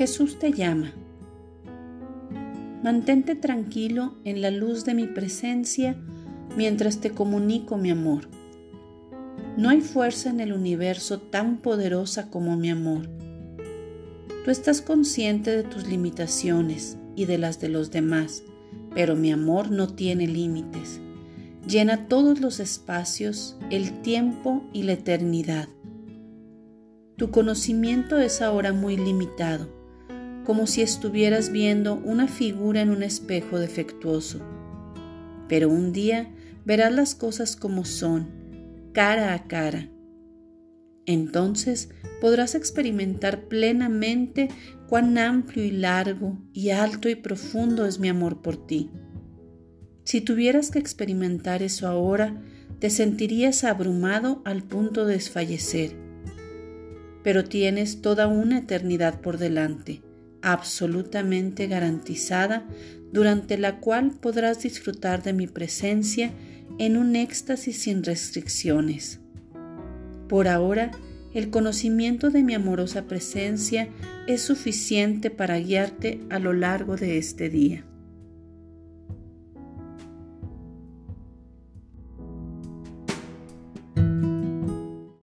Jesús te llama. Mantente tranquilo en la luz de mi presencia mientras te comunico mi amor. No hay fuerza en el universo tan poderosa como mi amor. Tú estás consciente de tus limitaciones y de las de los demás, pero mi amor no tiene límites. Llena todos los espacios, el tiempo y la eternidad. Tu conocimiento es ahora muy limitado, como si estuvieras viendo una figura en un espejo defectuoso. Pero un día verás las cosas como son, cara a cara. Entonces podrás experimentar plenamente cuán amplio y largo y alto y profundo es mi amor por ti. Si tuvieras que experimentar eso ahora, te sentirías abrumado al punto de desfallecer pero tienes toda una eternidad por delante, absolutamente garantizada, durante la cual podrás disfrutar de mi presencia en un éxtasis sin restricciones. Por ahora, el conocimiento de mi amorosa presencia es suficiente para guiarte a lo largo de este día.